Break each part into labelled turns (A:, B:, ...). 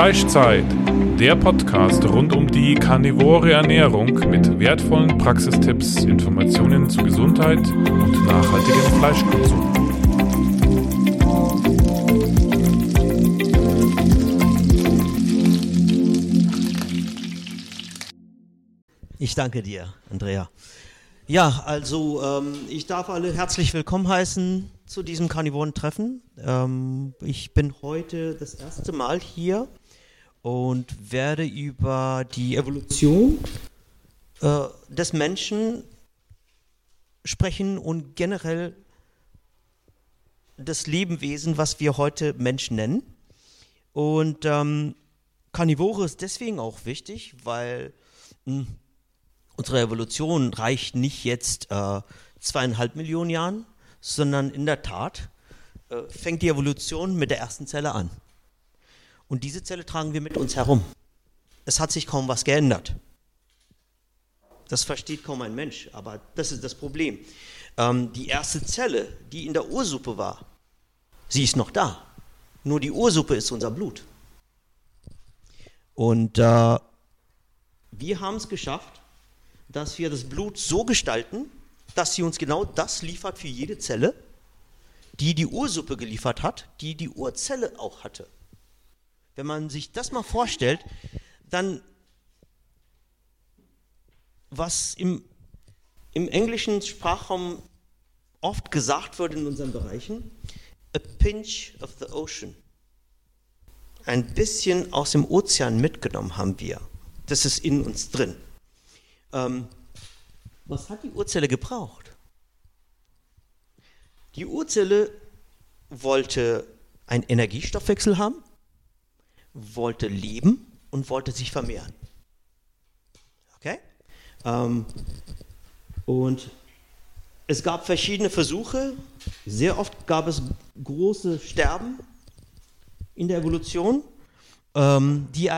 A: Fleischzeit, der Podcast rund um die karnivore Ernährung mit wertvollen Praxistipps, Informationen zu Gesundheit und nachhaltigem Fleischkonsum.
B: Ich danke dir, Andrea. Ja, also ähm, ich darf alle herzlich willkommen heißen zu diesem Karnivoren-Treffen. Ähm, ich bin heute das erste Mal hier und werde über die Evolution äh, des Menschen sprechen und generell das Lebewesen, was wir heute Mensch nennen. Und ähm, Karnivore ist deswegen auch wichtig, weil mh, hm, unsere Evolution reicht nicht jetzt äh, zweieinhalb Millionen Jahren, sondern in der Tat äh, fängt die Evolution mit der ersten Zelle an. Und diese Zelle tragen wir mit uns herum. Es hat sich kaum was geändert. Das versteht kaum ein Mensch, aber das ist das Problem. Ähm, die erste Zelle, die in der Ursuppe war, sie ist noch da. Nur die Ursuppe ist unser Blut. Und äh, wir haben es geschafft, dass wir das Blut so gestalten, dass sie uns genau das liefert für jede Zelle, die die Ursuppe geliefert hat, die die Urzelle auch hatte. Wenn man sich das mal vorstellt, dann was im, im englischen Sprachraum oft gesagt wird in unseren Bereichen, a pinch of the ocean. Ein bisschen aus dem Ozean mitgenommen haben wir. Das ist in uns drin. Ähm, was hat die Urzelle gebraucht? Die Urzelle wollte einen Energiestoffwechsel haben, wollte leben und wollte sich vermehren. Okay? Ähm, und es gab verschiedene Versuche. Sehr oft gab es große Sterben in der Evolution. Ähm, die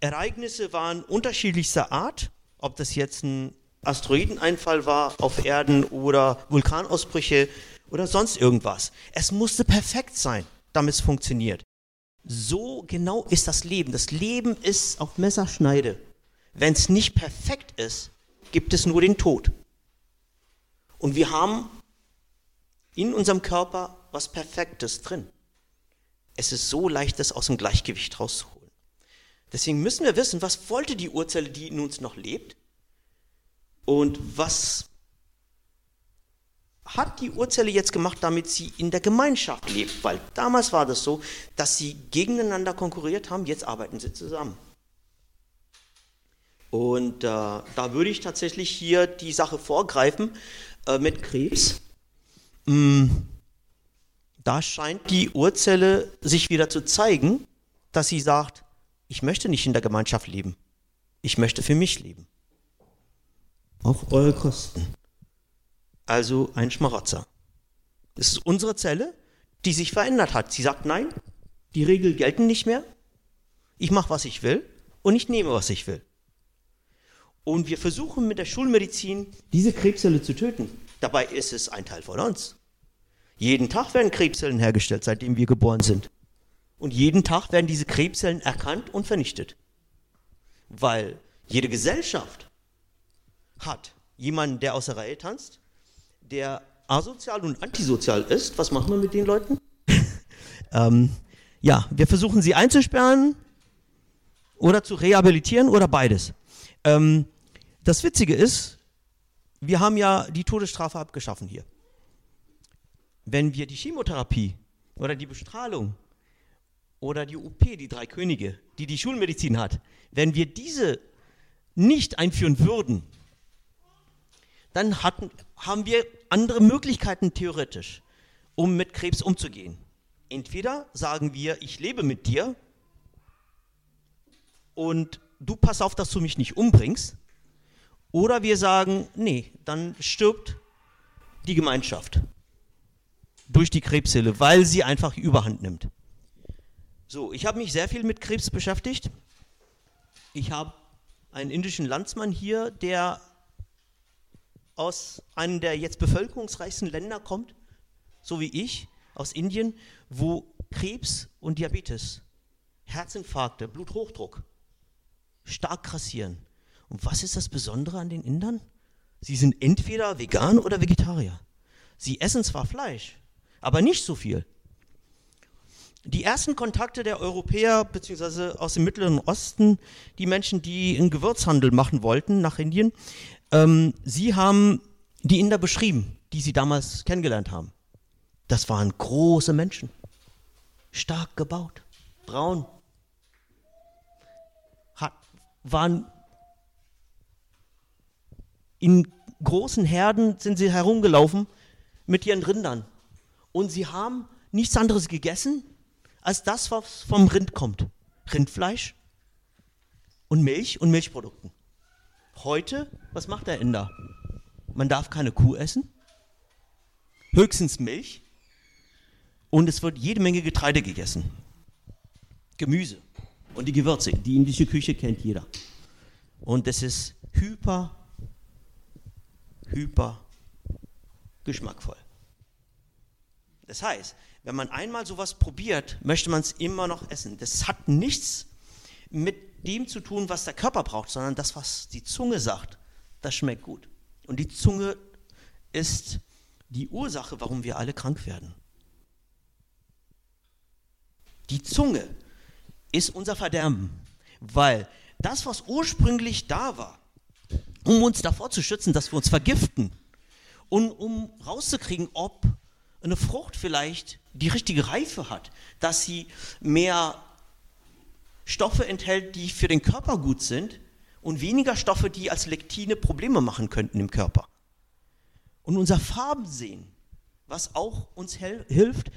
B: Ereignisse waren unterschiedlichster Art, ob das jetzt ein Asteroideneinfall war auf Erden oder Vulkanausbrüche oder sonst irgendwas. Es musste perfekt sein, damit es funktioniert. So genau ist das Leben. Das Leben ist auf Messerschneide. Wenn es nicht perfekt ist, gibt es nur den Tod. Und wir haben in unserem Körper was Perfektes drin. Es ist so leicht, das aus dem Gleichgewicht rauszuholen. Deswegen müssen wir wissen, was wollte die Urzelle, die in uns noch lebt? Und was hat die Urzelle jetzt gemacht, damit sie in der Gemeinschaft lebt? Weil damals war das so, dass sie gegeneinander konkurriert haben, jetzt arbeiten sie zusammen. Und äh, da würde ich tatsächlich hier die Sache vorgreifen äh, mit Krebs. Mm, da scheint die Urzelle sich wieder zu zeigen, dass sie sagt, ich möchte nicht in der Gemeinschaft leben, ich möchte für mich leben auf eure Kosten. Also ein Schmarotzer. Das ist unsere Zelle, die sich verändert hat. Sie sagt, nein, die Regeln gelten nicht mehr. Ich mache, was ich will und ich nehme, was ich will. Und wir versuchen mit der Schulmedizin, diese Krebszelle zu töten. Dabei ist es ein Teil von uns. Jeden Tag werden Krebszellen hergestellt, seitdem wir geboren sind. Und jeden Tag werden diese Krebszellen erkannt und vernichtet. Weil jede Gesellschaft hat jemanden, der aus der Reihe tanzt, der asozial und antisozial ist, was machen wir mit den Leuten? ähm, ja, wir versuchen sie einzusperren oder zu rehabilitieren oder beides. Ähm, das Witzige ist, wir haben ja die Todesstrafe abgeschaffen hier. Wenn wir die Chemotherapie oder die Bestrahlung oder die OP, die drei Könige, die die Schulmedizin hat, wenn wir diese nicht einführen würden, dann hatten, haben wir andere Möglichkeiten theoretisch, um mit Krebs umzugehen. Entweder sagen wir, ich lebe mit dir und du pass auf, dass du mich nicht umbringst, oder wir sagen, nee, dann stirbt die Gemeinschaft durch die Krebszelle, weil sie einfach Überhand nimmt. So, ich habe mich sehr viel mit Krebs beschäftigt. Ich habe einen indischen Landsmann hier, der aus einem der jetzt bevölkerungsreichsten Länder kommt, so wie ich, aus Indien, wo Krebs und Diabetes Herzinfarkte, Bluthochdruck stark grassieren. Und was ist das Besondere an den Indern? Sie sind entweder vegan oder Vegetarier. Sie essen zwar Fleisch, aber nicht so viel. Die ersten Kontakte der Europäer bzw. aus dem Mittleren Osten, die Menschen, die einen Gewürzhandel machen wollten nach Indien, ähm, sie haben die Inder beschrieben, die sie damals kennengelernt haben. Das waren große Menschen, stark gebaut, braun, hat, waren in großen Herden sind sie herumgelaufen mit ihren Rindern. Und sie haben nichts anderes gegessen, als das, was vom Rind kommt. Rindfleisch und Milch und Milchprodukten. Heute, was macht der Inder? Man darf keine Kuh essen, höchstens Milch und es wird jede Menge Getreide gegessen. Gemüse und die Gewürze. Die indische Küche kennt jeder. Und es ist hyper hyper geschmackvoll. Das heißt, wenn man einmal sowas probiert, möchte man es immer noch essen. Das hat nichts mit dem zu tun, was der Körper braucht, sondern das, was die Zunge sagt, das schmeckt gut. Und die Zunge ist die Ursache, warum wir alle krank werden. Die Zunge ist unser Verderben, weil das, was ursprünglich da war, um uns davor zu schützen, dass wir uns vergiften und um rauszukriegen, ob eine Frucht vielleicht die richtige Reife hat, dass sie mehr Stoffe enthält, die für den Körper gut sind und weniger Stoffe, die als Lektine Probleme machen könnten im Körper. Und unser Farbensehen, was auch uns hilft,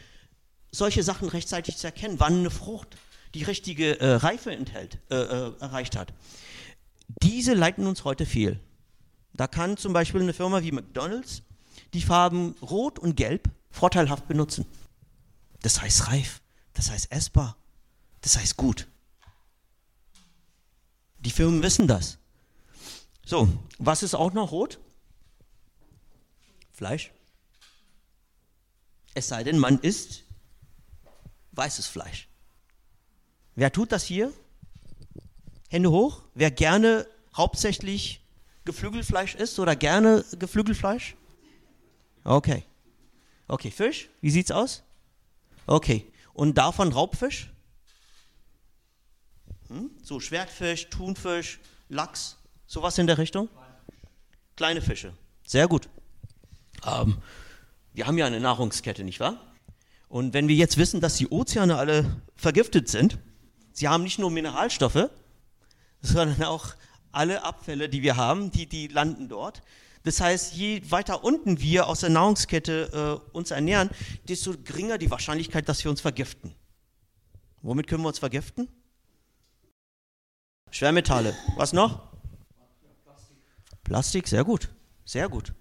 B: solche Sachen rechtzeitig zu erkennen, wann eine Frucht die richtige äh, Reife enthält, äh, äh, erreicht hat. Diese leiten uns heute fehl. Da kann zum Beispiel eine Firma wie McDonald's die Farben Rot und Gelb vorteilhaft benutzen. Das heißt reif, das heißt essbar, das heißt gut. Die Firmen wissen das. So, was ist auch noch rot? Fleisch. Es sei denn, man isst weißes Fleisch. Wer tut das hier? Hände hoch. Wer gerne hauptsächlich Geflügelfleisch isst oder gerne Geflügelfleisch? Okay. Okay, Fisch? Wie sieht's aus? Okay. Und davon Raubfisch? Hm? So Schwertfisch, Thunfisch, Lachs, sowas in der Richtung? Kleine Fische. Sehr gut. Ähm, wir haben ja eine Nahrungskette, nicht wahr? Und wenn wir jetzt wissen, dass die Ozeane alle vergiftet sind, sie haben nicht nur Mineralstoffe, sondern auch alle Abfälle, die wir haben, die, die landen dort. Das heißt, je weiter unten wir aus der Nahrungskette äh, uns ernähren, desto geringer die Wahrscheinlichkeit, dass wir uns vergiften. Womit können wir uns vergiften? Schwermetalle. Was noch? Plastik. Plastik, sehr gut. Sehr gut.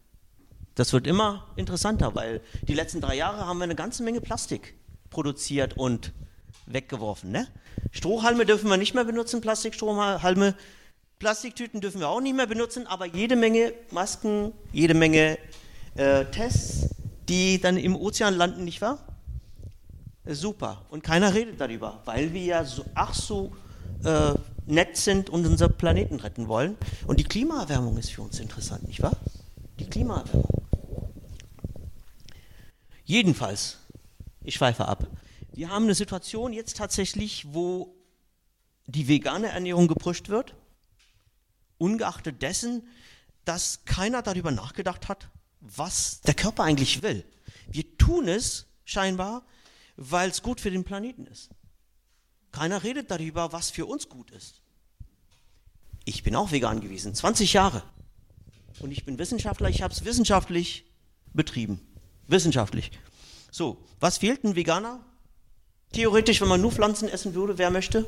B: Das wird immer interessanter, weil die letzten drei Jahre haben wir eine ganze Menge Plastik produziert und weggeworfen. Ne? Strohhalme dürfen wir nicht mehr benutzen, Plastikstrohhalme. Plastiktüten dürfen wir auch nicht mehr benutzen, aber jede Menge Masken, jede Menge äh, Tests, die dann im Ozean landen, nicht wahr? Super. Und keiner redet darüber, weil wir ja so, ach so äh, nett sind und unseren Planeten retten wollen. Und die Klimaerwärmung ist für uns interessant, nicht wahr? Die Klimaerwärmung. Jedenfalls, ich schweife ab. Wir haben eine Situation jetzt tatsächlich, wo die vegane Ernährung gepusht wird, ungeachtet dessen, dass keiner darüber nachgedacht hat, was der Körper eigentlich will. Wir tun es scheinbar, weil es gut für den Planeten ist. Keiner redet darüber, was für uns gut ist. Ich bin auch vegan gewesen, 20 Jahre. Und ich bin Wissenschaftler, ich habe es wissenschaftlich betrieben. Wissenschaftlich. So, was fehlt ein Veganer? Theoretisch, wenn man nur Pflanzen essen würde, wer möchte?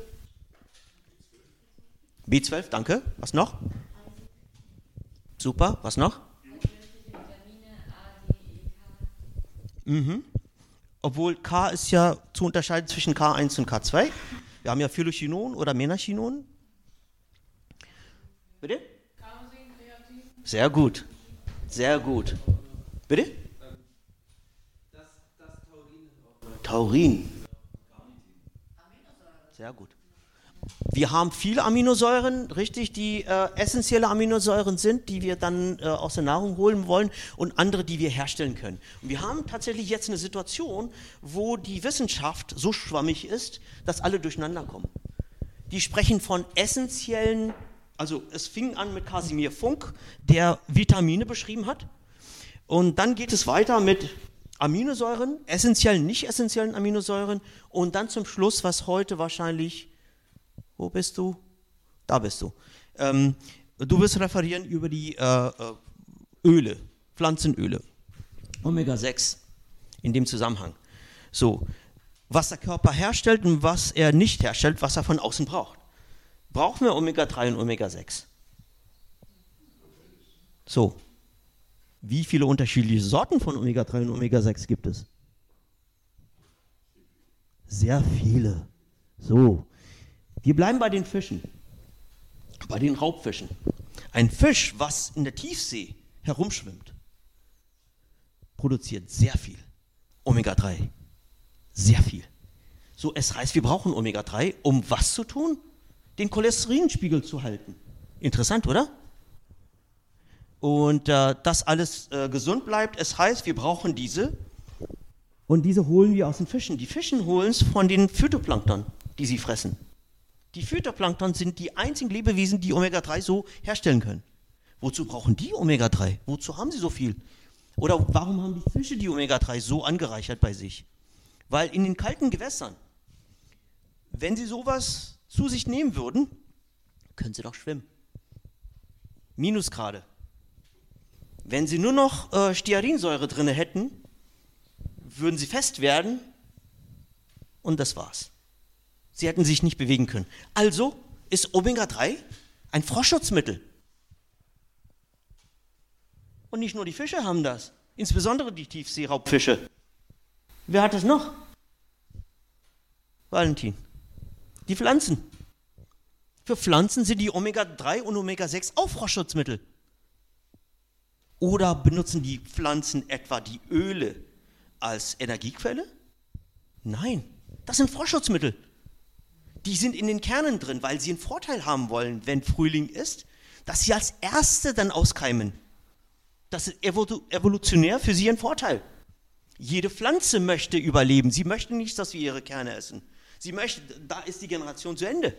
B: B12, danke. Was noch? Super, was noch? Mhm. Obwohl K ist ja zu unterscheiden zwischen K1 und K2. Wir haben ja Phylochinon oder Menachinon. Bitte? Sehr gut. Sehr gut. Bitte? Taurin. Sehr gut. Wir haben viele Aminosäuren, richtig, die äh, essentielle Aminosäuren sind, die wir dann äh, aus der Nahrung holen wollen und andere, die wir herstellen können. Und wir haben tatsächlich jetzt eine Situation, wo die Wissenschaft so schwammig ist, dass alle durcheinander kommen. Die sprechen von essentiellen, also es fing an mit Casimir Funk, der Vitamine beschrieben hat. Und dann geht es weiter mit Aminosäuren, essentiellen, nicht essentiellen Aminosäuren und dann zum Schluss, was heute wahrscheinlich wo bist du? Da bist du. Ähm, du wirst referieren über die äh, äh Öle, Pflanzenöle. Omega-6 in dem Zusammenhang. So, was der Körper herstellt und was er nicht herstellt, was er von außen braucht. Brauchen wir Omega-3 und Omega-6? So, wie viele unterschiedliche Sorten von Omega-3 und Omega-6 gibt es? Sehr viele. So, wir bleiben bei den Fischen, bei den Raubfischen. Ein Fisch, was in der Tiefsee herumschwimmt, produziert sehr viel Omega-3. Sehr viel. So, es heißt, wir brauchen Omega-3, um was zu tun? Den Cholesterinspiegel zu halten. Interessant, oder? Und äh, dass alles äh, gesund bleibt, es heißt, wir brauchen diese. Und diese holen wir aus den Fischen. Die Fischen holen es von den Phytoplankton, die sie fressen. Die Phytoplankton sind die einzigen Lebewesen, die Omega-3 so herstellen können. Wozu brauchen die Omega-3? Wozu haben sie so viel? Oder warum haben die Fische die Omega-3 so angereichert bei sich? Weil in den kalten Gewässern, wenn sie sowas zu sich nehmen würden, können sie doch schwimmen. Minusgrade. Wenn sie nur noch äh, Stearinsäure drin hätten, würden sie fest werden und das war's. Sie hätten sich nicht bewegen können. Also ist Omega-3 ein Froschschutzmittel. Und nicht nur die Fische haben das, insbesondere die Tiefseeraubfische. Wer hat es noch? Valentin. Die Pflanzen. Für Pflanzen sind die Omega-3 und Omega-6 auch Froschschutzmittel. Oder benutzen die Pflanzen etwa die Öle als Energiequelle? Nein, das sind Froschschutzmittel die sind in den Kernen drin, weil sie einen Vorteil haben wollen, wenn Frühling ist, dass sie als Erste dann auskeimen. Das ist evolutionär für sie ein Vorteil. Jede Pflanze möchte überleben. Sie möchte nicht, dass wir ihre Kerne essen. Sie möchte, da ist die Generation zu Ende.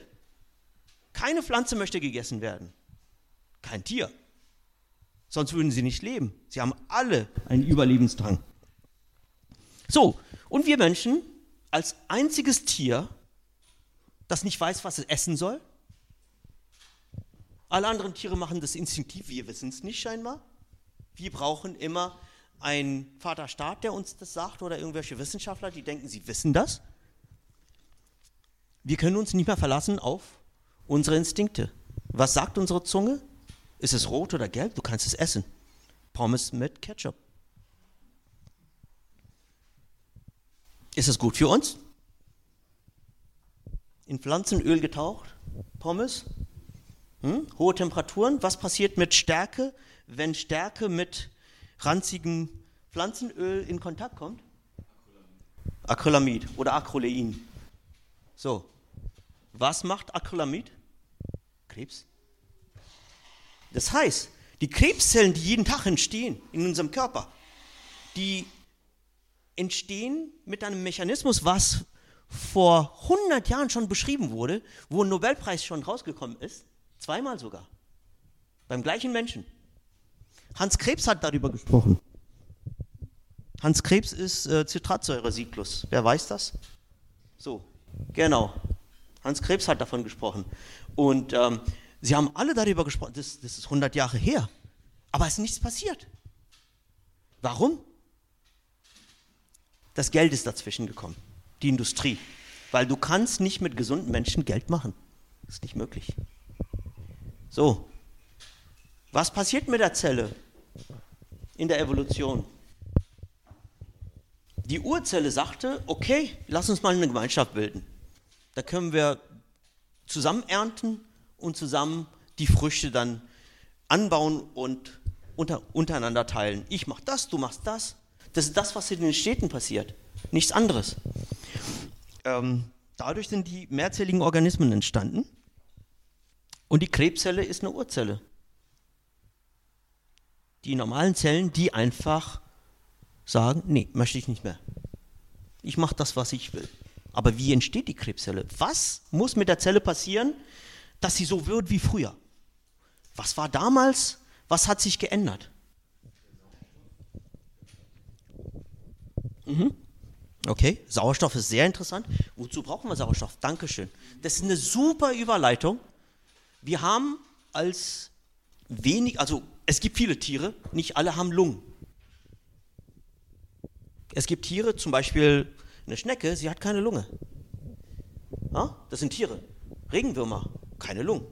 B: Keine Pflanze möchte gegessen werden. Kein Tier. Sonst würden sie nicht leben. Sie haben alle einen Überlebensdrang. So, und wir Menschen als einziges Tier das nicht weiß, was es essen soll? Alle anderen Tiere machen das instinktiv, wir wissen es nicht scheinbar. Wir brauchen immer einen Vaterstaat, der uns das sagt oder irgendwelche Wissenschaftler, die denken, sie wissen das. Wir können uns nicht mehr verlassen auf unsere Instinkte. Was sagt unsere Zunge? Ist es rot oder gelb? Du kannst es essen. Pommes mit Ketchup. Ist es gut für uns? In Pflanzenöl getaucht, Pommes, hm? hohe Temperaturen. Was passiert mit Stärke, wenn Stärke mit ranzigem Pflanzenöl in Kontakt kommt? Acrylamid oder Acrolein. So, was macht Acrylamid? Krebs. Das heißt, die Krebszellen, die jeden Tag entstehen in unserem Körper, die entstehen mit einem Mechanismus, was vor 100 Jahren schon beschrieben wurde, wo ein Nobelpreis schon rausgekommen ist, zweimal sogar, beim gleichen Menschen. Hans Krebs hat darüber gesprochen. Hans Krebs ist äh, Zitratsäure-Cyklus. Wer weiß das? So, genau. Hans Krebs hat davon gesprochen. Und ähm, sie haben alle darüber gesprochen, das, das ist 100 Jahre her. Aber es ist nichts passiert. Warum? Das Geld ist dazwischen gekommen die Industrie. Weil du kannst nicht mit gesunden Menschen Geld machen. Das ist nicht möglich. So, was passiert mit der Zelle in der Evolution? Die Urzelle sagte, okay, lass uns mal eine Gemeinschaft bilden. Da können wir zusammen ernten und zusammen die Früchte dann anbauen und unter, untereinander teilen. Ich mache das, du machst das. Das ist das, was in den Städten passiert. Nichts anderes. Ähm, Dadurch sind die mehrzelligen Organismen entstanden. Und die Krebszelle ist eine Urzelle. Die normalen Zellen, die einfach sagen, nee, möchte ich nicht mehr. Ich mache das, was ich will. Aber wie entsteht die Krebszelle? Was muss mit der Zelle passieren, dass sie so wird wie früher? Was war damals? Was hat sich geändert? Mhm. Okay, Sauerstoff ist sehr interessant. Wozu brauchen wir Sauerstoff? Dankeschön. Das ist eine super Überleitung. Wir haben als wenig, also es gibt viele Tiere, nicht alle haben Lungen. Es gibt Tiere, zum Beispiel eine Schnecke, sie hat keine Lunge. Ja, das sind Tiere. Regenwürmer, keine Lungen.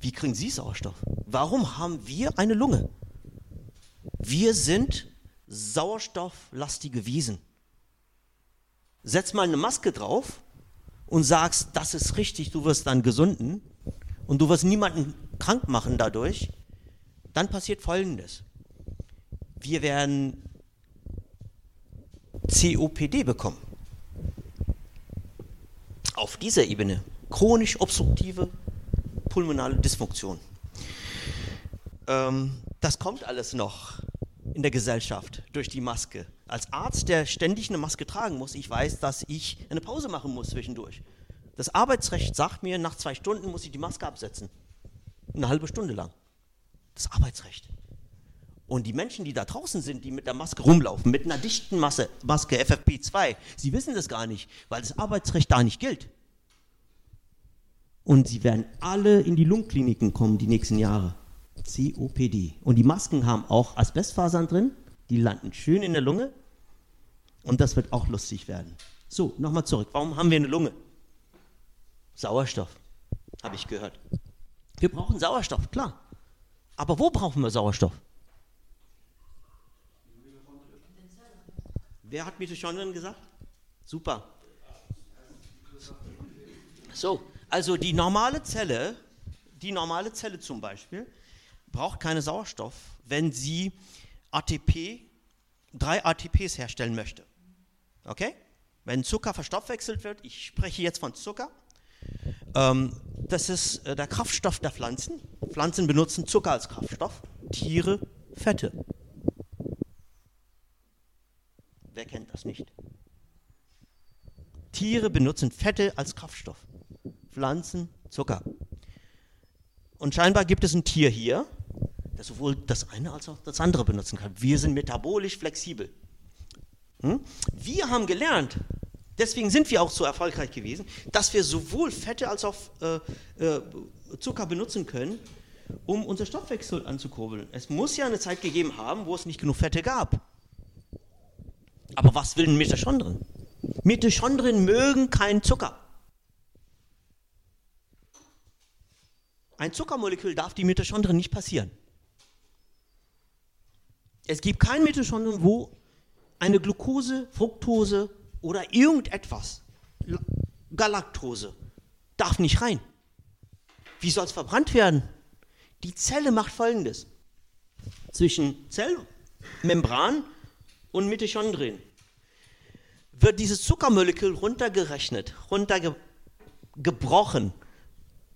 B: Wie kriegen sie Sauerstoff? Warum haben wir eine Lunge? Wir sind sauerstofflastige Wesen. Setz mal eine Maske drauf und sagst, das ist richtig, du wirst dann gesunden und du wirst niemanden krank machen dadurch, dann passiert Folgendes. Wir werden COPD bekommen. Auf dieser Ebene chronisch obstruktive pulmonale Dysfunktion. Ähm, das kommt alles noch in der Gesellschaft durch die Maske. Als Arzt, der ständig eine Maske tragen muss, ich weiß, dass ich eine Pause machen muss zwischendurch. Das Arbeitsrecht sagt mir, nach zwei Stunden muss ich die Maske absetzen. Eine halbe Stunde lang. Das Arbeitsrecht. Und die Menschen, die da draußen sind, die mit der Maske rumlaufen, mit einer dichten Masse, Maske FFP2, sie wissen das gar nicht, weil das Arbeitsrecht da nicht gilt. Und sie werden alle in die Lungenkliniken kommen die nächsten Jahre. COPD. Und die Masken haben auch Asbestfasern drin, die landen schön in der Lunge. Und das wird auch lustig werden. So, nochmal zurück. Warum haben wir eine Lunge? Sauerstoff, habe ich gehört. Wir brauchen Sauerstoff, klar. Aber wo brauchen wir Sauerstoff? Wer hat Mitochondrien gesagt? Super. So, also die normale Zelle, die normale Zelle zum Beispiel, braucht keinen Sauerstoff, wenn sie ATP, drei ATPs herstellen möchte. Okay? Wenn Zucker verstoffwechselt wird, ich spreche jetzt von Zucker, ähm, das ist äh, der Kraftstoff der Pflanzen. Pflanzen benutzen Zucker als Kraftstoff, Tiere Fette. Wer kennt das nicht? Tiere benutzen Fette als Kraftstoff. Pflanzen Zucker. Und scheinbar gibt es ein Tier hier, das sowohl das eine als auch das andere benutzen kann. Wir sind metabolisch flexibel. Hm? Wir haben gelernt, deswegen sind wir auch so erfolgreich gewesen, dass wir sowohl Fette als auch äh, äh, Zucker benutzen können, um unser Stoffwechsel anzukurbeln. Es muss ja eine Zeit gegeben haben, wo es nicht genug Fette gab. Aber was will ein Mitochondrien? Mitochondrien mögen keinen Zucker. Ein Zuckermolekül darf die Mitochondrien nicht passieren. Es gibt kein Mitochondrium, wo eine Glucose, Fructose oder irgendetwas, Galaktose, darf nicht rein. Wie soll es verbrannt werden? Die Zelle macht folgendes. Zwischen Zellmembran und Mitochondrien wird dieses Zuckermolekül runtergerechnet, runtergebrochen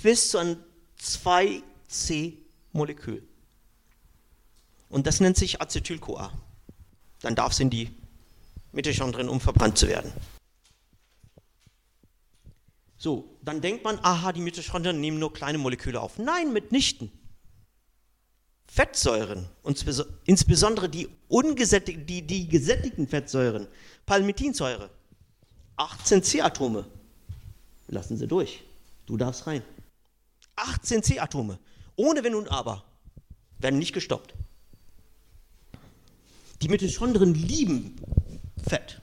B: bis zu einem 2C-Molekül. Und das nennt sich Acetyl-CoA. Dann darf es in die Mitochondrien, um verbrannt zu werden. So, dann denkt man, aha, die Mitochondrien nehmen nur kleine Moleküle auf. Nein, mitnichten. Fettsäuren, insbesondere die, ungesättigten, die, die gesättigten Fettsäuren, Palmitinsäure, 18 C-Atome, lassen sie durch. Du darfst rein. 18 C-Atome, ohne Wenn und Aber, werden nicht gestoppt. Die Mitochondrien lieben Fett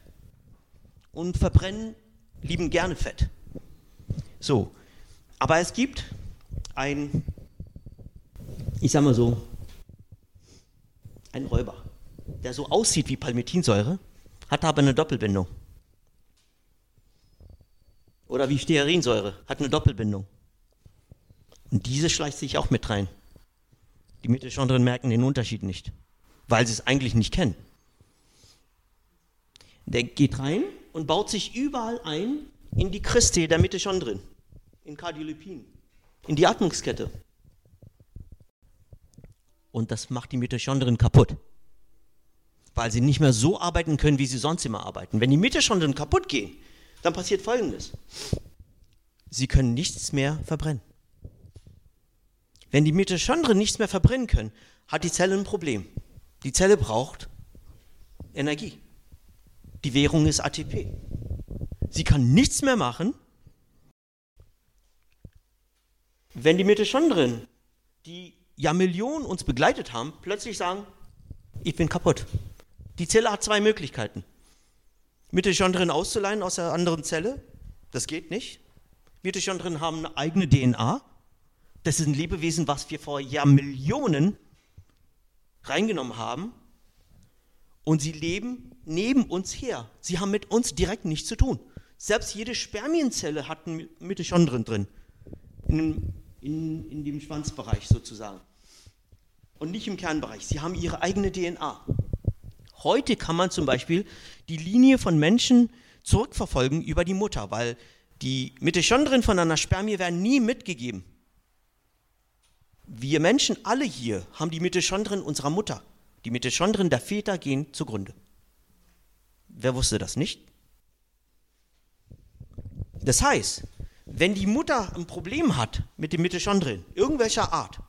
B: und verbrennen, lieben gerne Fett. So, aber es gibt ein, ich sag mal so, ein Räuber, der so aussieht wie Palmitinsäure, hat aber eine Doppelbindung. Oder wie Stearinsäure, hat eine Doppelbindung. Und diese schleicht sich auch mit rein. Die Mitochondrien merken den Unterschied nicht weil sie es eigentlich nicht kennen. Der geht rein und baut sich überall ein, in die Christe der Mitochondrien, in Kardiolepin, in die Atmungskette. Und das macht die Mitochondrien kaputt. Weil sie nicht mehr so arbeiten können, wie sie sonst immer arbeiten. Wenn die Mitochondrien kaputt gehen, dann passiert Folgendes. Sie können nichts mehr verbrennen. Wenn die Mitochondrien nichts mehr verbrennen können, hat die Zelle ein Problem. Die Zelle braucht Energie. Die Währung ist ATP. Sie kann nichts mehr machen, wenn die Mitochondrien, die ja Millionen uns begleitet haben, plötzlich sagen, ich bin kaputt. Die Zelle hat zwei Möglichkeiten. Mitochondrien auszuleihen aus der anderen Zelle, das geht nicht. Mitochondrien haben eine eigene DNA. Das ist ein Lebewesen, was wir vor Jahrmillionen reingenommen haben. Und sie leben neben uns her. Sie haben mit uns direkt nichts zu tun. Selbst jede Spermienzelle hat ein Mitochondrien drin. In, in, in dem Schwanzbereich sozusagen. Und nicht im Kernbereich. Sie haben ihre eigene DNA. Heute kann man zum Beispiel die Linie von Menschen zurückverfolgen über die Mutter, weil die Mitochondrien von einer Spermie werden nie mitgegeben. Wir Menschen alle hier haben die Mitochondrien unserer Mutter. Die Mitochondrien der Väter gehen zugrunde. Wer wusste das nicht? Das heißt, wenn die Mutter ein Problem hat mit den Mitochondrien, irgendwelcher Art,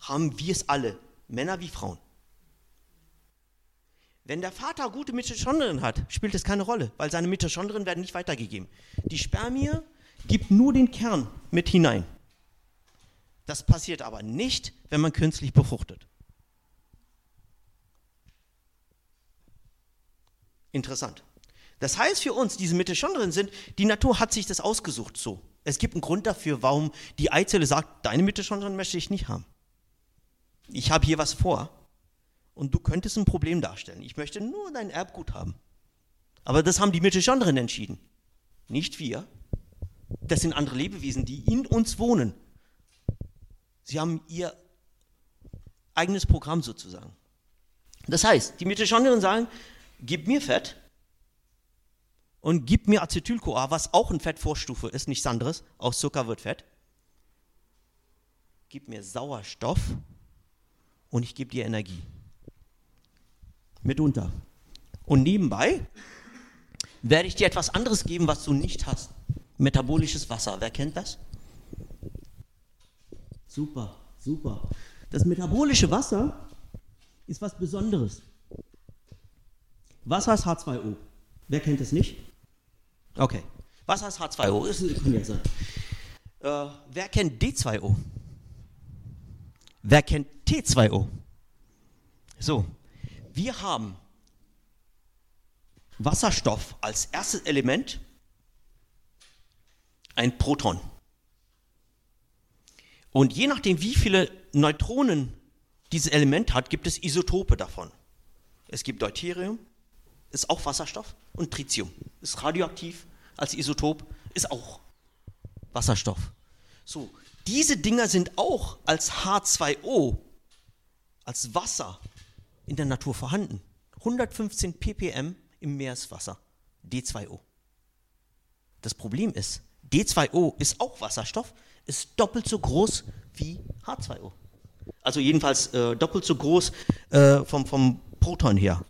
B: haben wir es alle, Männer wie Frauen. Wenn der Vater gute Mitochondrien hat, spielt es keine Rolle, weil seine Mitochondrien werden nicht weitergegeben. Die Spermie gibt nur den Kern mit hinein. Das passiert aber nicht, wenn man künstlich befruchtet. Interessant. Das heißt für uns, diese Mitochondrien sind, die Natur hat sich das ausgesucht so. Es gibt einen Grund dafür, warum die Eizelle sagt, deine Mitochondrien möchte ich nicht haben. Ich habe hier was vor und du könntest ein Problem darstellen. Ich möchte nur dein Erbgut haben. Aber das haben die Mitochondrien entschieden. Nicht wir. Das sind andere Lebewesen, die in uns wohnen. Sie haben ihr eigenes Programm sozusagen. Das heißt, die Mitochondrien sagen, gib mir Fett und gib mir Acetyl-CoA, was auch eine Fettvorstufe ist, nichts anderes, aus Zucker wird Fett. Gib mir Sauerstoff und ich gebe dir Energie mitunter. Und nebenbei werde ich dir etwas anderes geben, was du nicht hast. Metabolisches Wasser. Wer kennt das? Super, super. Das metabolische Wasser ist was Besonderes. Wasser ist H2O. Wer kennt es nicht? Okay. Wasser ist H2O. Das kann jetzt sein. Äh, wer kennt D2O? Wer kennt T2O? So, wir haben Wasserstoff als erstes Element, ein Proton. Und je nachdem, wie viele Neutronen dieses Element hat, gibt es Isotope davon. Es gibt Deuterium, ist auch Wasserstoff, und Tritium, ist radioaktiv als Isotop, ist auch Wasserstoff. So, diese Dinger sind auch als H2O, als Wasser in der Natur vorhanden. 115 ppm im Meereswasser, D2O. Das Problem ist, D2O ist auch Wasserstoff, ist doppelt so groß wie H2O. Also jedenfalls äh, doppelt so groß äh, vom, vom Proton her.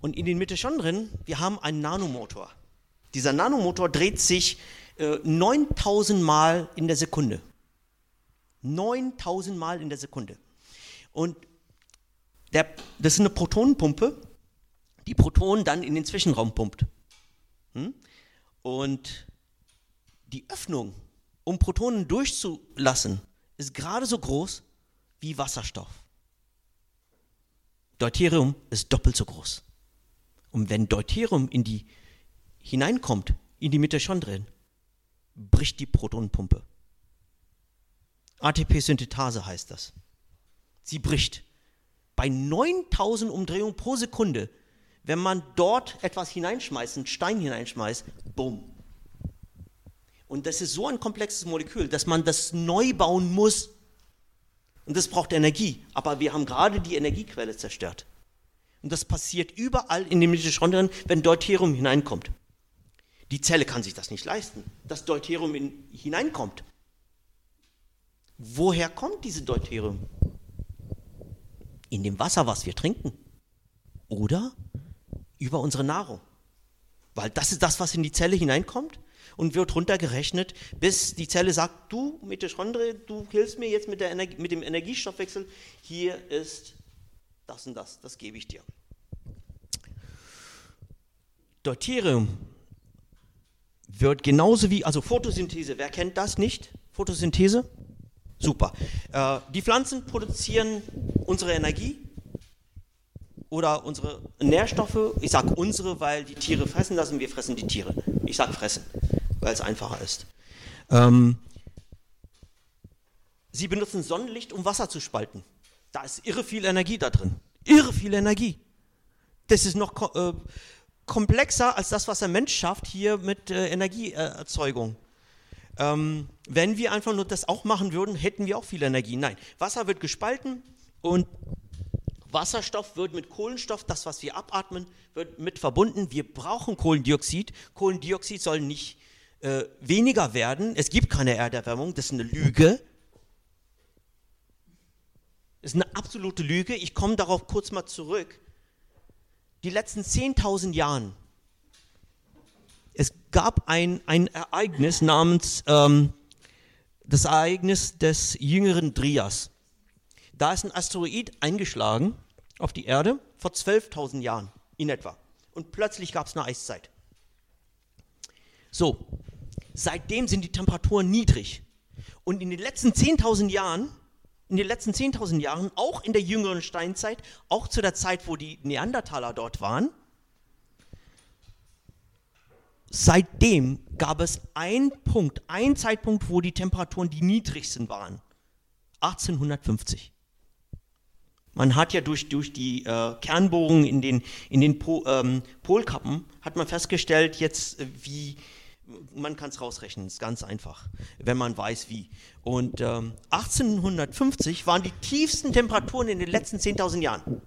B: Und in den Mitochondrien, wir haben einen Nanomotor. Dieser Nanomotor dreht sich äh, 9000 Mal in der Sekunde. 9000 Mal in der Sekunde. Und der, das ist eine Protonenpumpe, die Protonen dann in den Zwischenraum pumpt. Hm? Und die Öffnung, um Protonen durchzulassen, ist gerade so groß wie Wasserstoff. Deuterium ist doppelt so groß. Und wenn Deuterium in die hineinkommt, in die Mitochondrien, bricht die Protonenpumpe. ATP-Synthetase heißt das. Sie bricht bei 9000 Umdrehungen pro Sekunde, wenn man dort etwas hineinschmeißt, einen Stein hineinschmeißt, bumm. Und das ist so ein komplexes Molekül, dass man das neu bauen muss. Und das braucht Energie. Aber wir haben gerade die Energiequelle zerstört. Und das passiert überall in den Mitochondrien, wenn Deuterium hineinkommt. Die Zelle kann sich das nicht leisten, dass Deuterium in, hineinkommt. Woher kommt diese Deuterium? In dem Wasser, was wir trinken. Oder über unsere Nahrung. Weil das ist das, was in die Zelle hineinkommt und wird runtergerechnet, bis die Zelle sagt, du Mitochondrie, du hilfst mir jetzt mit, Energie, mit dem Energiestoffwechsel, hier ist das und das, das gebe ich dir. Deuterium wird genauso wie, also Photosynthese, wer kennt das nicht? Photosynthese? Super. Äh, die Pflanzen produzieren unsere Energie oder unsere Nährstoffe. Ich sage unsere, weil die Tiere fressen lassen, wir fressen die Tiere. Ich sage fressen, weil es einfacher ist. Ähm, sie benutzen Sonnenlicht, um Wasser zu spalten. Da ist irre viel Energie da drin. Irre viel Energie. Das ist noch äh, komplexer als das, was der Mensch schafft hier mit äh, Energieerzeugung. Ähm, wenn wir einfach nur das auch machen würden, hätten wir auch viel Energie. Nein, Wasser wird gespalten und Wasserstoff wird mit Kohlenstoff, das, was wir abatmen, wird mit verbunden. Wir brauchen Kohlendioxid. Kohlendioxid soll nicht äh, weniger werden. Es gibt keine Erderwärmung, das ist eine Lüge. Das ist eine absolute Lüge. Ich komme darauf kurz mal zurück die letzten 10.000 Jahren, es gab ein, ein Ereignis namens ähm, das Ereignis des jüngeren Drias. Da ist ein Asteroid eingeschlagen auf die Erde vor 12.000 Jahren in etwa. Und plötzlich gab es eine Eiszeit. So, seitdem sind die Temperaturen niedrig. Und in den letzten 10.000 Jahren in den letzten 10.000 Jahren, auch in der jüngeren Steinzeit, auch zu der Zeit, wo die Neandertaler dort waren, seitdem gab es einen Punkt, einen Zeitpunkt, wo die Temperaturen die niedrigsten waren. 1850. Man hat ja durch, durch die äh, Kernbohrungen in den, in den po, ähm, Polkappen, hat man festgestellt, jetzt äh, wie, man kann es rausrechnen, ist ganz einfach, wenn man weiß wie. Und ähm, 1850 waren die tiefsten Temperaturen in den letzten 10.000 Jahren.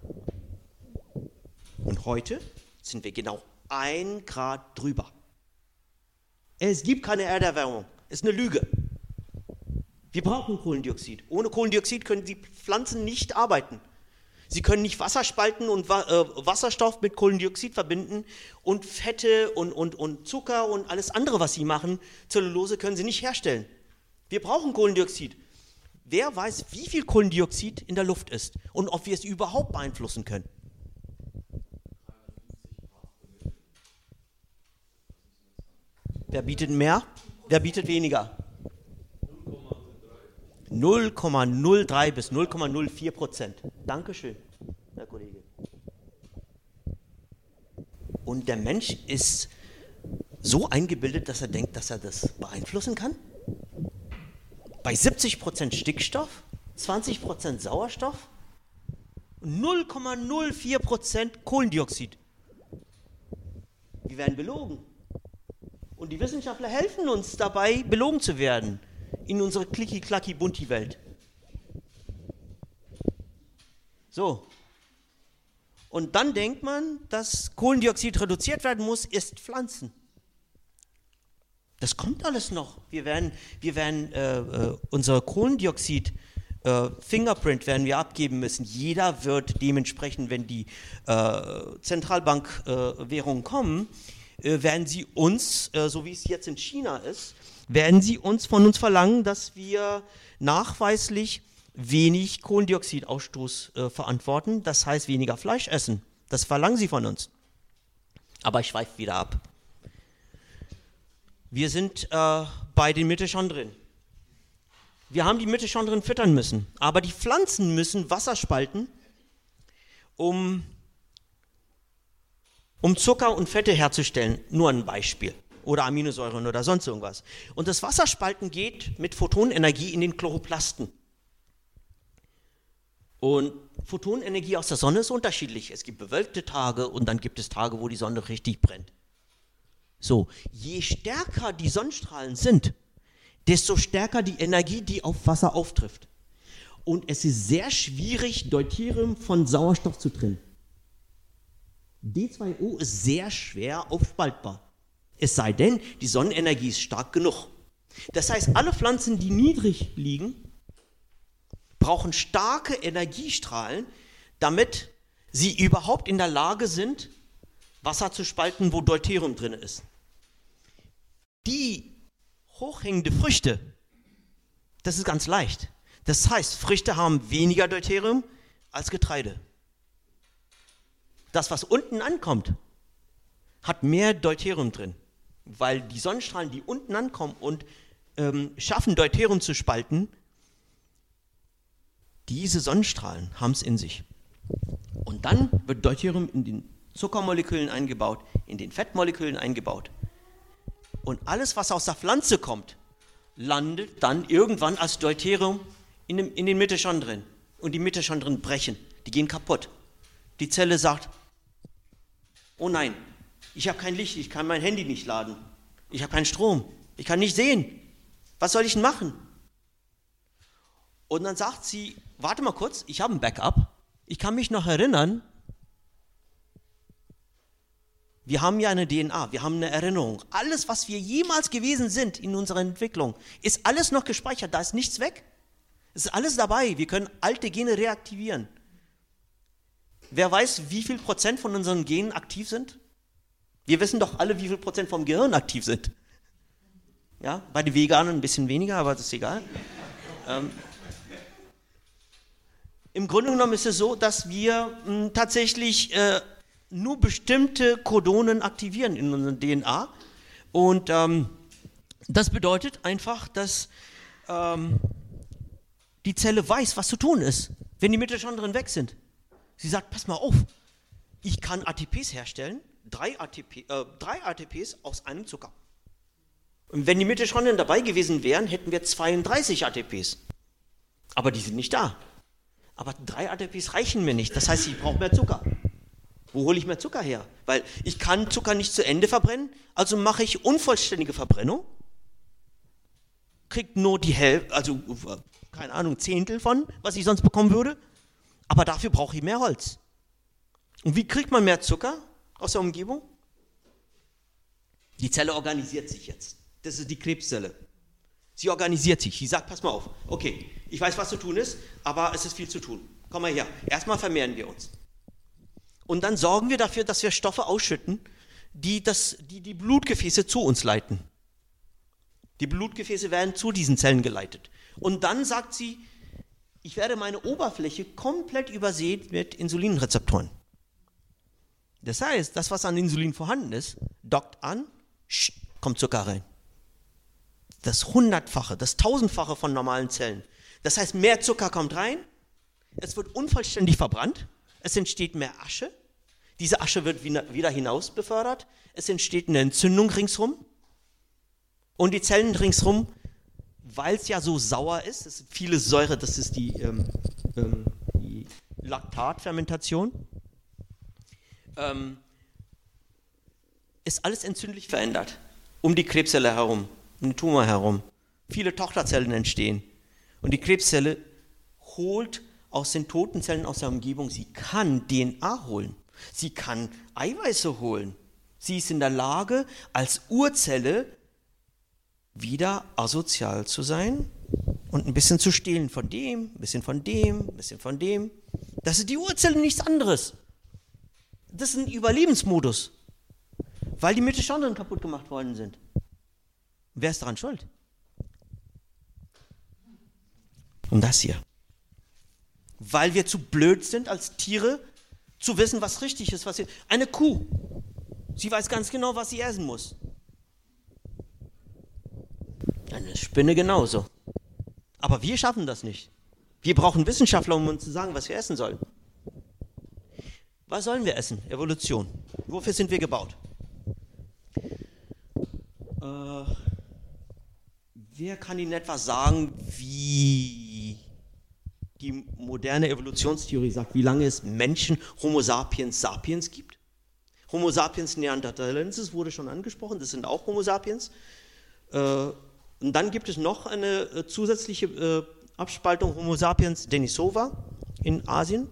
B: Und heute sind wir genau ein Grad drüber. Es gibt keine Erderwärmung. Es ist eine Lüge. Wir brauchen Kohlendioxid. Ohne Kohlendioxid können die Pflanzen nicht arbeiten. Sie können nicht Wasser spalten und äh, Wasserstoff mit Kohlendioxid verbinden und Fette und, und, und Zucker und alles andere, was sie machen, Zellulose können sie nicht herstellen. Wir brauchen Kohlendioxid. Wer weiß, wie viel Kohlendioxid in der Luft ist und ob wir es überhaupt beeinflussen können? Wer bietet mehr? Wer bietet weniger? 0,03 bis 0,04 Prozent. Dankeschön, Herr Kollege. Und der Mensch ist so eingebildet, dass er denkt, dass er das beeinflussen kann? Bei 70 Prozent Stickstoff, 20 Prozent Sauerstoff, 0,04 Prozent Kohlendioxid. Wir werden belogen. Und die Wissenschaftler helfen uns dabei, belogen zu werden in unsere klicki-klacki-bunti-Welt. So. Und dann denkt man, dass Kohlendioxid reduziert werden muss, ist Pflanzen. Das kommt alles noch. Wir werden, wir werden äh, äh, unser Kohlendioxid äh, Fingerprint werden wir abgeben müssen. Jeder wird dementsprechend, wenn die äh, Zentralbankwährungen kommen, äh, werden sie uns, äh, so wie es jetzt in China ist, werden sie uns von uns verlangen, dass wir nachweislich wenig Kohlendioxidausstoß äh, verantworten, das heißt weniger Fleisch essen. Das verlangen sie von uns. Aber ich schweife wieder ab. Wir sind äh, bei den Mitochondrien. Wir haben die Mitochondrien füttern müssen, aber die Pflanzen müssen Wasser spalten, um, um Zucker und Fette herzustellen. Nur ein Beispiel oder Aminosäuren oder sonst irgendwas. Und das Wasserspalten geht mit Photonenergie in den Chloroplasten. Und Photonenergie aus der Sonne ist unterschiedlich. Es gibt bewölkte Tage und dann gibt es Tage, wo die Sonne richtig brennt. So, je stärker die Sonnenstrahlen sind, desto stärker die Energie, die auf Wasser auftrifft. Und es ist sehr schwierig, Deuterium von Sauerstoff zu trennen. D2O ist sehr schwer aufspaltbar. Es sei denn, die Sonnenenergie ist stark genug. Das heißt, alle Pflanzen, die niedrig liegen, brauchen starke Energiestrahlen, damit sie überhaupt in der Lage sind, Wasser zu spalten, wo Deuterium drin ist. Die hochhängende Früchte, das ist ganz leicht. Das heißt, Früchte haben weniger Deuterium als Getreide. Das, was unten ankommt, hat mehr Deuterium drin, weil die Sonnenstrahlen, die unten ankommen und ähm, schaffen, Deuterium zu spalten, diese Sonnenstrahlen haben es in sich. Und dann wird Deuterium in den Zuckermolekülen eingebaut, in den Fettmolekülen eingebaut. Und alles, was aus der Pflanze kommt, landet dann irgendwann als Deuterium in, dem, in den Mitochondrien. Und die Mitochondrien brechen, die gehen kaputt. Die Zelle sagt, oh nein, ich habe kein Licht, ich kann mein Handy nicht laden, ich habe keinen Strom, ich kann nicht sehen. Was soll ich denn machen? Und dann sagt sie, warte mal kurz, ich habe ein Backup. Ich kann mich noch erinnern, wir haben ja eine DNA, wir haben eine Erinnerung. Alles, was wir jemals gewesen sind in unserer Entwicklung, ist alles noch gespeichert, da ist nichts weg. Es ist alles dabei, wir können alte Gene reaktivieren. Wer weiß, wie viel Prozent von unseren Genen aktiv sind? Wir wissen doch alle, wie viel Prozent vom Gehirn aktiv sind. Ja, bei den Veganern ein bisschen weniger, aber das ist egal. Ähm, Im Grunde genommen ist es so, dass wir mh, hm, tatsächlich äh, nur bestimmte Kodonen aktivieren in unserer DNA. Und ähm, das bedeutet einfach, dass ähm, die Zelle weiß, was zu tun ist, wenn die Mitochondrien weg sind. Sie sagt, pass mal auf, ich kann ATPs herstellen, drei, ATP, äh, drei ATPs aus einem Zucker. Und wenn die Mitochondrien dabei gewesen wären, hätten wir 32 ATPs. Aber die sind nicht da. Aber drei ATPs reichen mir nicht. Das heißt, ich brauche mehr Zucker. Wo hole ich mehr Zucker her? Weil ich kann Zucker nicht zu Ende verbrennen, also mache ich unvollständige Verbrennung, kriegt nur die Hälfte, also keine Ahnung, Zehntel von, was ich sonst bekommen würde, aber dafür brauche ich mehr Holz. Und wie kriegt man mehr Zucker aus der Umgebung? Die Zelle organisiert sich jetzt. Das ist die Krebszelle. Sie organisiert sich. Sie sagt, pass mal auf, okay, ich weiß, was zu tun ist, aber es ist viel zu tun. Komm mal her. Erstmal vermehren wir uns. Und dann sorgen wir dafür, dass wir Stoffe ausschütten, die, das, die die Blutgefäße zu uns leiten. Die Blutgefäße werden zu diesen Zellen geleitet. Und dann sagt sie, ich werde meine Oberfläche komplett übersehen mit Insulinrezeptoren. Das heißt, das, was an Insulin vorhanden ist, dockt an, kommt Zucker rein. Das Hundertfache, das Tausendfache von normalen Zellen. Das heißt, mehr Zucker kommt rein, es wird unvollständig verbrannt es entsteht mehr Asche, diese Asche wird wieder hinaus befördert, es entsteht eine Entzündung ringsherum und die Zellen ringsherum, weil es ja so sauer ist, es ist viele Säure, das ist die, ähm, ähm, die Laktatfermentation, ähm, ist alles entzündlich verändert, um die Krebszelle herum, um den Tumor herum. Viele Tochterzellen entstehen und die Krebszelle holt aus den toten Zellen aus der Umgebung. Sie kann DNA holen. Sie kann Eiweiße holen. Sie ist in der Lage, als Urzelle wieder asozial zu sein und ein bisschen zu stehlen von dem, ein bisschen von dem, ein bisschen von dem. Das ist die Urzelle nichts anderes. Das ist ein Überlebensmodus, weil die Mitochondrien kaputt gemacht worden sind. Wer ist daran schuld? Und das hier weil wir zu blöd sind als Tiere zu wissen, was richtig ist. Was eine Kuh, sie weiß ganz genau, was sie essen muss. Eine Spinne genauso. Aber wir schaffen das nicht. Wir brauchen Wissenschaftler, um uns zu sagen, was wir essen sollen. Was sollen wir essen? Evolution. Wofür sind wir gebaut? Äh, wer kann Ihnen etwas sagen, wie die moderne Evolutionstheorie sagt, wie lange es Menschen Homo sapiens sapiens gibt. Homo sapiens neanderthalensis wurde schon angesprochen, das sind auch Homo sapiens. Äh, und dann gibt es noch eine äh, zusätzliche äh, Abspaltung Homo sapiens denisova in Asien.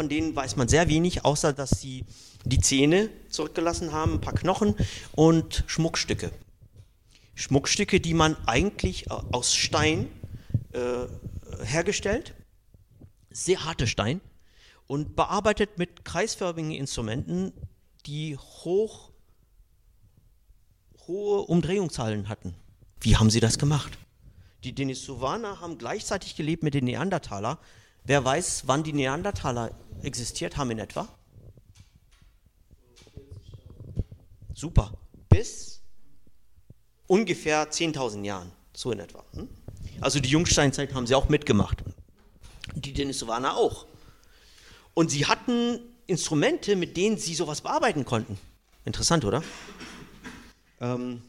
B: Von denen weiß man sehr wenig, außer dass sie die Zähne zurückgelassen haben, ein paar Knochen und Schmuckstücke. Schmuckstücke, die man eigentlich äh, aus Stein äh, hergestellt, sehr harte Stein und bearbeitet mit kreisförmigen Instrumenten, die hoch, hohe Umdrehungszahlen hatten. Wie haben sie das gemacht? Die Denisovaner haben gleichzeitig gelebt mit den Neandertaler. Wer weiß, wann die Neandertaler existiert haben in etwa? Super. Bis ungefähr 10.000 Jahren, so in etwa. Hm? Also die Jungsteinzeit haben sie auch mitgemacht. Die Denisovaner auch. Und sie hatten Instrumente, mit denen sie sowas bearbeiten konnten. Interessant, oder? Ähm,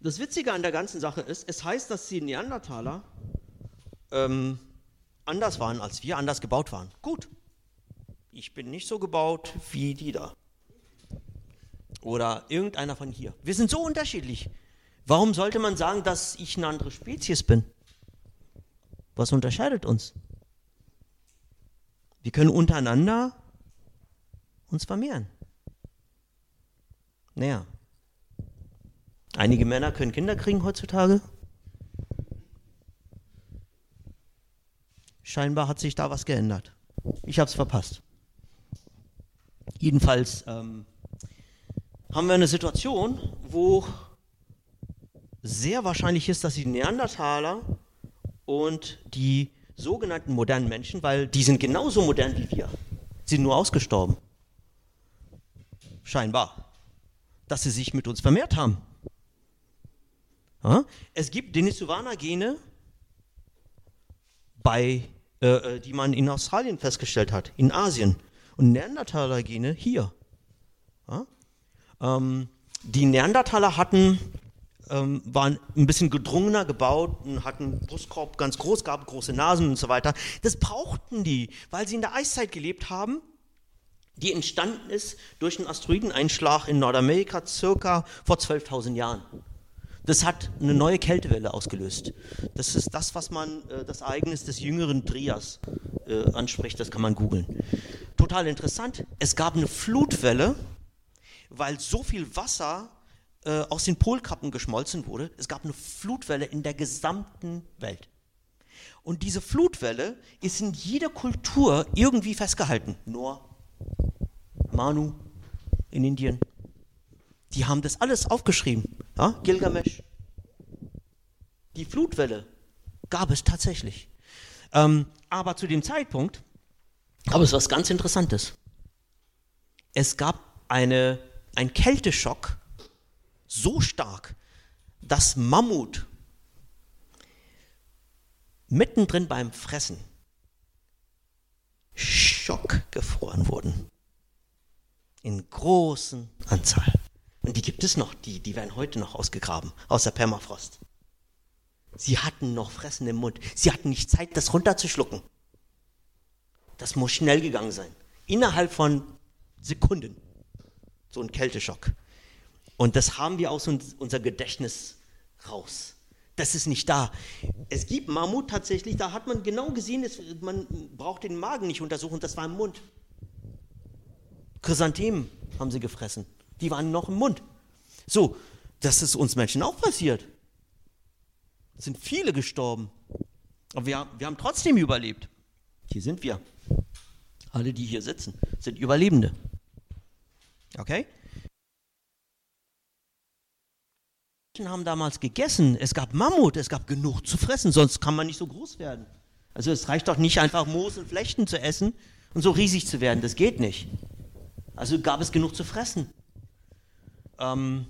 B: das Witzige an der ganzen Sache ist, es heißt, dass die Neandertaler ähm, anders waren als wir, anders gebaut waren. Gut. Ich bin nicht so gebaut wie die da. Oder irgendeiner von hier. Wir sind so unterschiedlich. Warum sollte man sagen, dass ich eine andere Spezies bin? Was unterscheidet uns? Wir können untereinander uns vermehren. Naja, Einige Männer können Kinder kriegen heutzutage. Scheinbar hat sich da was geändert. Ich habe es verpasst. Jedenfalls ähm, haben wir eine Situation, wo sehr wahrscheinlich ist, dass die Neandertaler und die sogenannten modernen Menschen, weil die sind genauso modern wie wir, sind nur ausgestorben. Scheinbar. Dass sie sich mit uns vermehrt haben. Es gibt Denisovaner-Gene, äh, äh, die man in Australien festgestellt hat, in Asien. Und Neandertaler-Gene hier. Ja? Ähm, die Neandertaler hatten, ähm, waren ein bisschen gedrungener gebaut und hatten Brustkorb ganz groß, gab große Nasen und so weiter. Das brauchten die, weil sie in der Eiszeit gelebt haben, die entstanden ist durch einen Asteroideneinschlag in Nordamerika circa vor 12.000 Jahren. Das hat eine neue Kältewelle ausgelöst. Das ist das, was man, äh, das Ereignis des jüngeren Trias äh, anspricht, das kann man googeln. Total interessant, es gab eine Flutwelle, weil so viel Wasser äh, aus den Polkappen geschmolzen wurde. Es gab eine Flutwelle in der gesamten Welt. Und diese Flutwelle ist in jeder Kultur irgendwie festgehalten. Noah, Manu in Indien, die haben das alles aufgeschrieben. Ja? Gilgamesch. Die Flutwelle gab es tatsächlich. Ähm, aber zu dem Zeitpunkt gab es was ganz Interessantes. Es gab eine, einen Kälteschock so stark, dass Mammut mittendrin beim Fressen schockgefroren wurden. In großen Anzahl. Und die gibt es noch, die, die werden heute noch ausgegraben, aus der Permafrost. Sie hatten noch Fressen im Mund. Sie hatten nicht Zeit, das runterzuschlucken. Das muss schnell gegangen sein. Innerhalb von Sekunden. So ein Kälteschock. Und das haben wir aus unser Gedächtnis raus. Das ist nicht da. Es gibt Mammut tatsächlich, da hat man genau gesehen, man braucht den Magen nicht untersuchen, das war im Mund. Chrysanthemen haben sie gefressen. Die waren noch im Mund. So, das ist uns Menschen auch passiert. Es sind viele gestorben. Aber wir, wir haben trotzdem überlebt. Hier sind wir. Alle, die hier sitzen, sind Überlebende. Okay? Menschen haben damals gegessen. Es gab Mammut, es gab genug zu fressen, sonst kann man nicht so groß werden. Also es reicht doch nicht einfach Moos und Flechten zu essen und so riesig zu werden. Das geht nicht. Also gab es genug zu fressen. Ähm,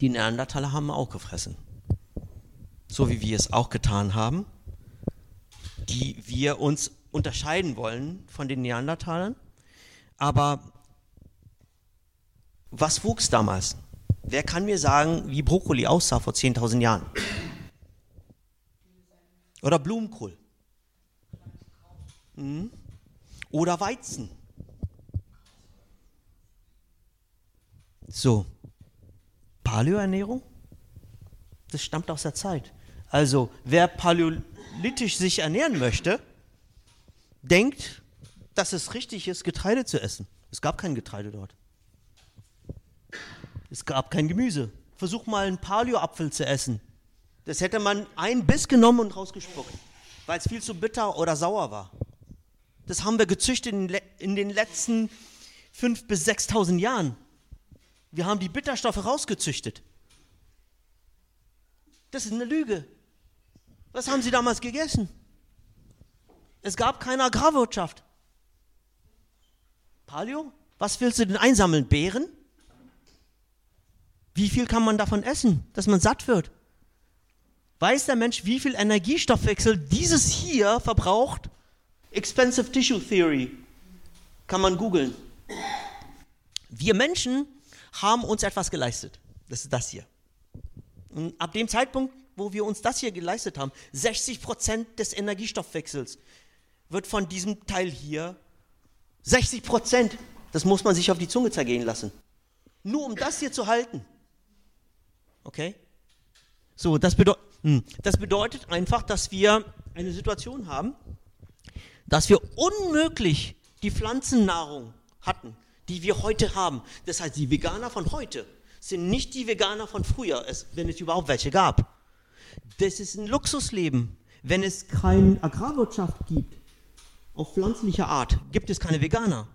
B: die Neandertaler haben auch gefressen. So wie wir es auch getan haben, die wir uns unterscheiden wollen von den Neandertalern. Aber was wuchs damals? Wer kann mir sagen, wie Brokkoli aussah vor 10.000 Jahren? Oder Blumenkohl? Mhm oder Weizen. So, Paleoernährung? Das stammt aus der Zeit. Also, wer paläolithisch sich ernähren möchte, denkt, dass es richtig ist, Getreide zu essen. Es gab kein Getreide dort. Es gab kein Gemüse. Versuch mal einen Paleo-Apfel zu essen. Das hätte man einen Biss genommen und rausgespuckt, weil es viel zu bitter oder sauer war. Das haben wir gezüchtet in, den letzten 5.000 bis 6.000 Jahren. Wir haben die Bitterstoffe rausgezüchtet. Das ist eine Lüge. Was haben sie damals gegessen? Es gab keine Agrarwirtschaft. Palio? Was willst du denn einsammeln? Beeren? Wie viel kann man davon essen, dass man satt wird? Weiß der Mensch, wie viel Energiestoffwechsel dieses hier verbraucht? Expensive Tissue Theory. Kann man googeln. Wir Menschen haben uns etwas geleistet. Das ist das hier. Und ab dem Zeitpunkt, wo wir uns das hier geleistet haben, 60 Prozent des Energiestoffwechsels wird von diesem Teil hier 60 Prozent. Das muss man sich auf die Zunge zergehen lassen. Nur um das hier zu halten. Okay? So, das, bedeu hm, das bedeutet einfach, dass wir eine Situation haben, dass wir unmöglich die Pflanzennahrung hatten, die wir heute haben. Das heißt, die Veganer von heute sind nicht die Veganer von früher, wenn es überhaupt welche gab. Das ist ein Luxusleben. Wenn es keine Agrarwirtschaft gibt, auf pflanzlicher Art, gibt es keine Veganer.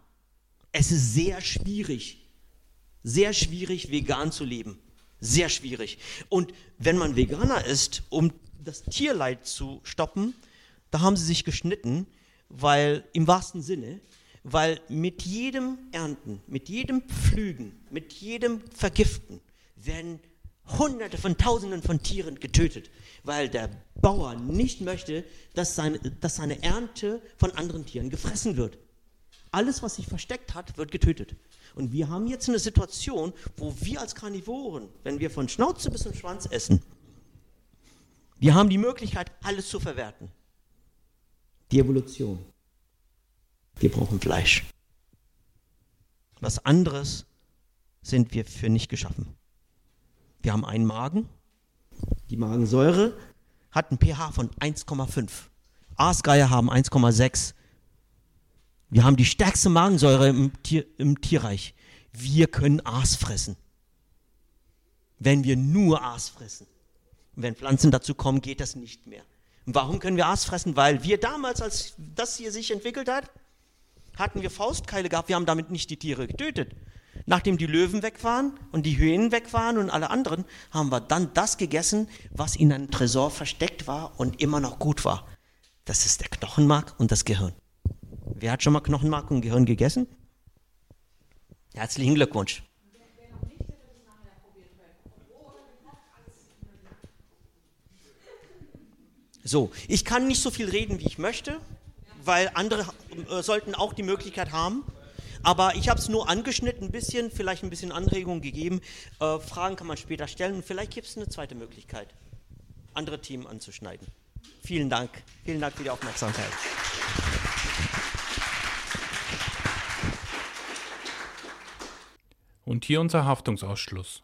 B: Es ist sehr schwierig, sehr schwierig, vegan zu leben. Sehr schwierig. Und wenn man Veganer ist, um das Tierleid zu stoppen, da haben sie sich geschnitten, weil im wahrsten Sinne, weil mit jedem Ernten, mit jedem Pflügen, mit jedem Vergiften werden Hunderte von Tausenden von Tieren getötet, weil der Bauer nicht möchte, dass seine, dass seine Ernte von anderen Tieren gefressen wird. Alles, was sich versteckt hat, wird getötet. Und wir haben jetzt eine Situation, wo wir als Karnivoren, wenn wir von Schnauze bis zum Schwanz essen, wir haben die Möglichkeit, alles zu verwerten. Die Evolution. Wir brauchen Fleisch. Was anderes sind wir für nicht geschaffen. Wir haben einen Magen. Die Magensäure hat ein pH von 1,5. Aasgeier haben 1,6. Wir haben die stärkste Magensäure im, Tier, im Tierreich. Wir können Aas fressen. Wenn wir nur Aas fressen. Und wenn Pflanzen dazu kommen, geht das nicht mehr. Warum können wir Aas fressen? Weil wir damals, als das hier sich entwickelt hat, hatten wir Faustkeile gehabt, wir haben damit nicht die Tiere getötet. Nachdem die Löwen weg waren und die Hyänen weg waren und alle anderen, haben wir dann das gegessen, was in einem Tresor versteckt war und immer noch gut war. Das ist der Knochenmark und das Gehirn. Wer hat schon mal Knochenmark und Gehirn gegessen? Herzlichen Glückwunsch. So, ich kann nicht so viel reden, wie ich möchte weil andere äh, sollten auch die Möglichkeit haben. Aber ich habe es nur angeschnitten, ein bisschen, vielleicht ein bisschen Anregungen gegeben. Äh, Fragen kann man später stellen vielleicht gibt es eine zweite Möglichkeit, andere Themen anzuschneiden. Vielen Dank. Vielen Dank für die Aufmerksamkeit.
A: Und hier unser Haftungsausschluss.